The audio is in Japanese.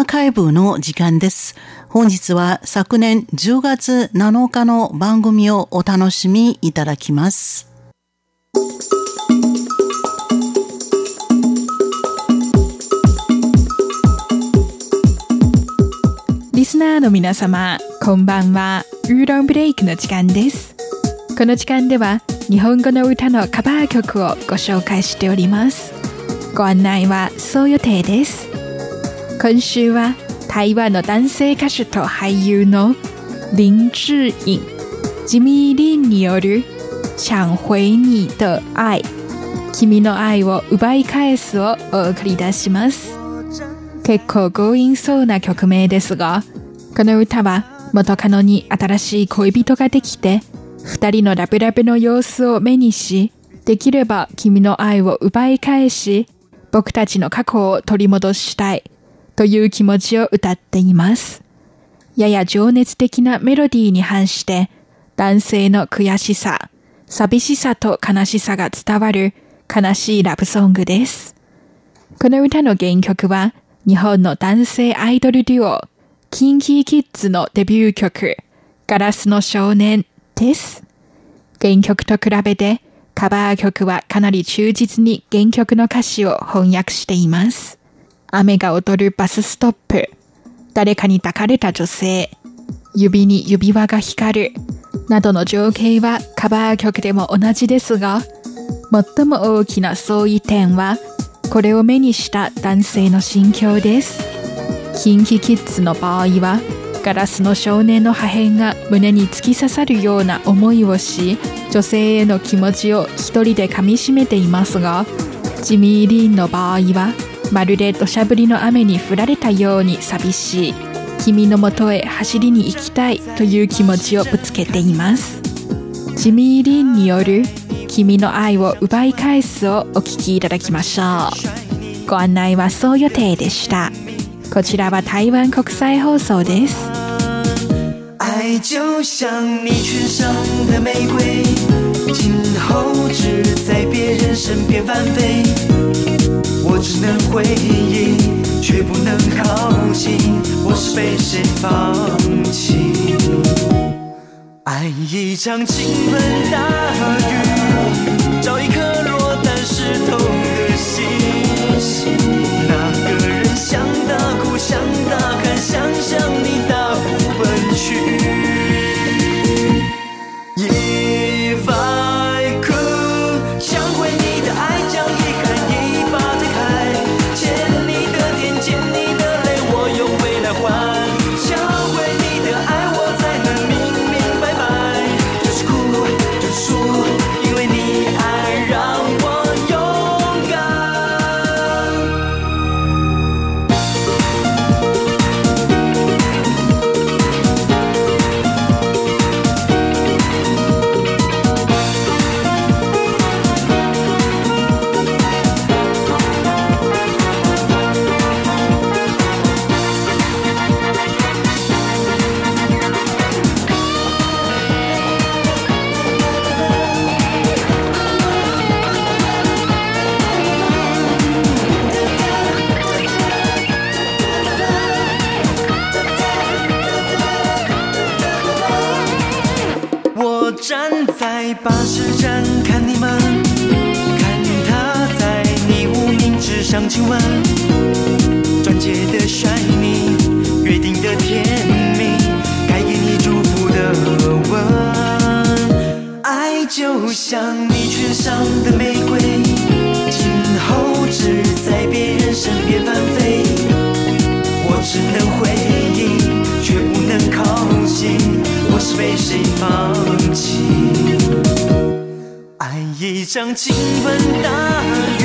アーカイブの時間です。本日は昨年10月7日の番組をお楽しみいただきます。リスナーの皆様、こんばんは。ウーロンブレイクの時間です。この時間では日本語の歌のカバー曲をご紹介しております。ご案内はそう予定です。今週は台湾の男性歌手と俳優の林志颖、ジミー・リンによる想回你的愛、君の愛を奪い返すをお送り出します。結構強引そうな曲名ですが、この歌は元カノに新しい恋人ができて、二人のラブラブの様子を目にし、できれば君の愛を奪い返し、僕たちの過去を取り戻したい。という気持ちを歌っています。やや情熱的なメロディーに反して、男性の悔しさ、寂しさと悲しさが伝わる悲しいラブソングです。この歌の原曲は、日本の男性アイドルデュオ、キンキーキッズのデビュー曲、ガラスの少年です。原曲と比べて、カバー曲はかなり忠実に原曲の歌詞を翻訳しています。雨が踊るバスストップ、誰かに抱かれた女性、指に指輪が光る、などの情景はカバー曲でも同じですが、最も大きな相違点は、これを目にした男性の心境です。キンキキッズの場合は、ガラスの少年の破片が胸に突き刺さるような思いをし女性への気持ちを一人で噛みしめていますがジミー・リーンの場合はまるで土砂降りの雨に降られたように寂しい。君のもとへ走りに行きたいという気持ちをぶつけています。ジミー・リンによる君の愛を奪い返すをお聞きいただきましょう。ご案内はそう予定でした。こちらは台湾国際放送です。爱就像你唇上的玫瑰，今后只在别人身边翻飞。我只能回忆，却不能靠近。我是被谁放弃？爱一场倾盆大我站在巴士站看你们，看他在你无名指上亲吻，钻戒的神秘约定的甜蜜，该给你祝福的吻。爱就像你裙上的玫瑰，今后只在别人身边翻飞。我只能回忆，却不能靠近。是被谁放弃。爱一将倾盆大雨